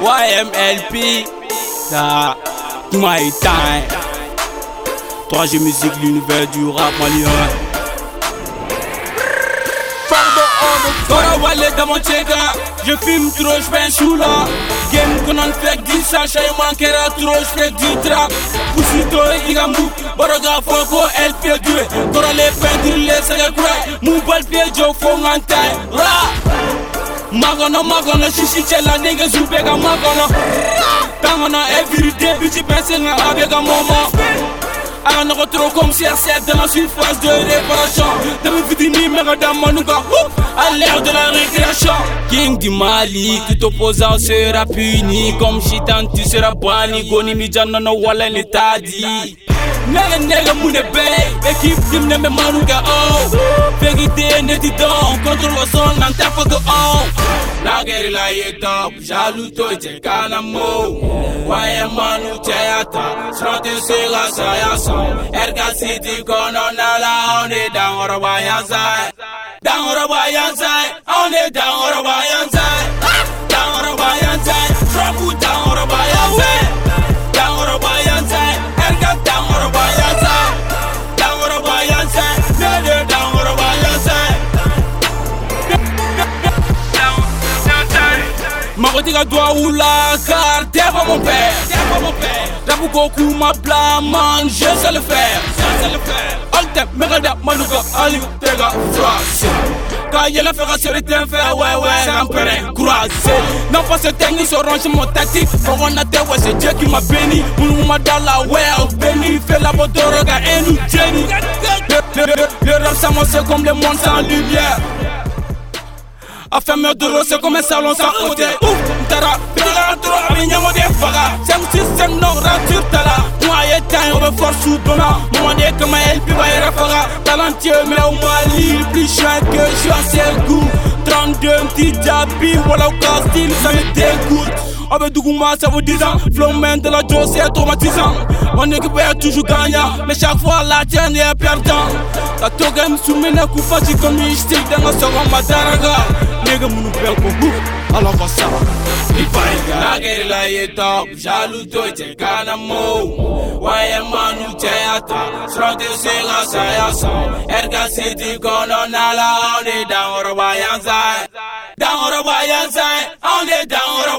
YMLP, ça, my time. 3G musique, l'univers du rap malien. Kora wale mon tchèga Je fume trop, j'fais un choula Game konon fek di sa Chay mankera trop, j'fais du trap. Pusito iga mou Boroga foko el pie due Kora le pendir le sege kwe Mou bal pie jo fo ngantay Ra Magono magono shishi chela nigga zubega magono. Tangono everyday bitch pense nga abega momo Aga nɔgɔ trop comme CR7 dans la surface de réparation Demi fitini mega damanuka À l'ère de la récréation King du Mali, tout opposant sera puni. Comme Chitan tu seras banni Goni mi janano wala t'a dit Nega nega mune bay Équipe team ne me manuka oh. Vérité ne dit donc Contrôle le son nan ta photo oh. La guerre la est top Jaloux to te kana mo Waye manu te ata Srote sega sa ya son Erga city kono nala On est dans ora wayan zai. Dans ora wayan zai On est dans ora wayan zai Makotika doit ou la car t'es pas mon père. Rabu Goku ma bla man je sais le faire. Je sais le faire. Alte megada manuka ali tega phrase Ka yela fera seri ten fer ouais ouais c'est un péré croisé Non pas ce technique se range mon tactique Faut qu'on a ouais c'est Dieu qui m'a béni. Moulou ma dans la ouais béni. Fais la bodoroga et nous Jenny Le, le, rap ça moi c'est comme le monde sans lumière affaire de l'eau, c'est comme un salon sans côté. Ouf, tara, pitala trop, ami nyamo de faga. 5 6 5 non rature tala. Moi et temps, on veut force ou donna. Moi de comme elle puis va y faga. Talentueux, mais au Mali, plus chien que je suis à ciel goût. 32 petit jabi, voilà au cas style, ça me dégoûte. Avec Dougouma, ça vaut 10 ans. Flow man de la Joe, c'est traumatisant. Mon équipe est toujours gagnant, mais chaque fois la tienne est perdant. La togam soumena kufachi comme une style dans la seconde madaraga. Nigga bel ko hu, alors va ça. Ipaiga. La guerre la est top, jaloux toi t'es kana mo. Waye manu teata, srote sega sayasa. Erga city kono nala, on est dans Orobayanza. Dans Orobayanza, on est dans Orobayanza.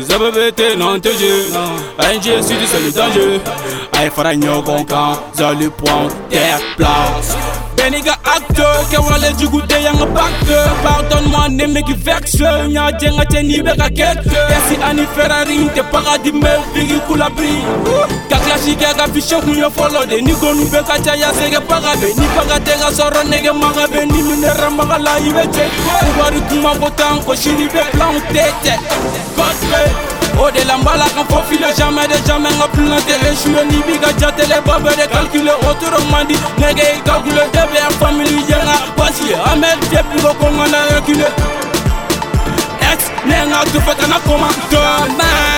Ils avaient bêté non te jure Un Dieu si tu sais le danger. Aïe fara nyogon kan Zali point terre place. Beniga acte Kewale jugute yanga pacte. Pardonne-moi ne me qui vexe. Nya djenga tjeni beka kekte Yasi ani Ferrari Te paradis me vigi kulabri Wouh ka kilasi kɛ ka fisɛ kun ye fɔlɔ de. Ni gonu bɛ ka caya sɛgɛbaga be. Ni baga tɛ ka sɔrɔ nɛgɛmaga be. Ni minɛramaga la i bɛ cɛ wari kuma ko tan ko sini bɛ pilanw tɛ cɛ gospe o de la n b'a la kan fɔ filɛ jamais de jamais n ka plan tɛ échoué n'i b'i ka jatele ba bɛɛ de calculé o toro man di nɛgɛ i ka gulon tɛ bɛn famille ye nka basi ye. An bɛ depuis ko ko n ka na reculer ex ne n ka to fɛ kana kɔma dɔɔnin.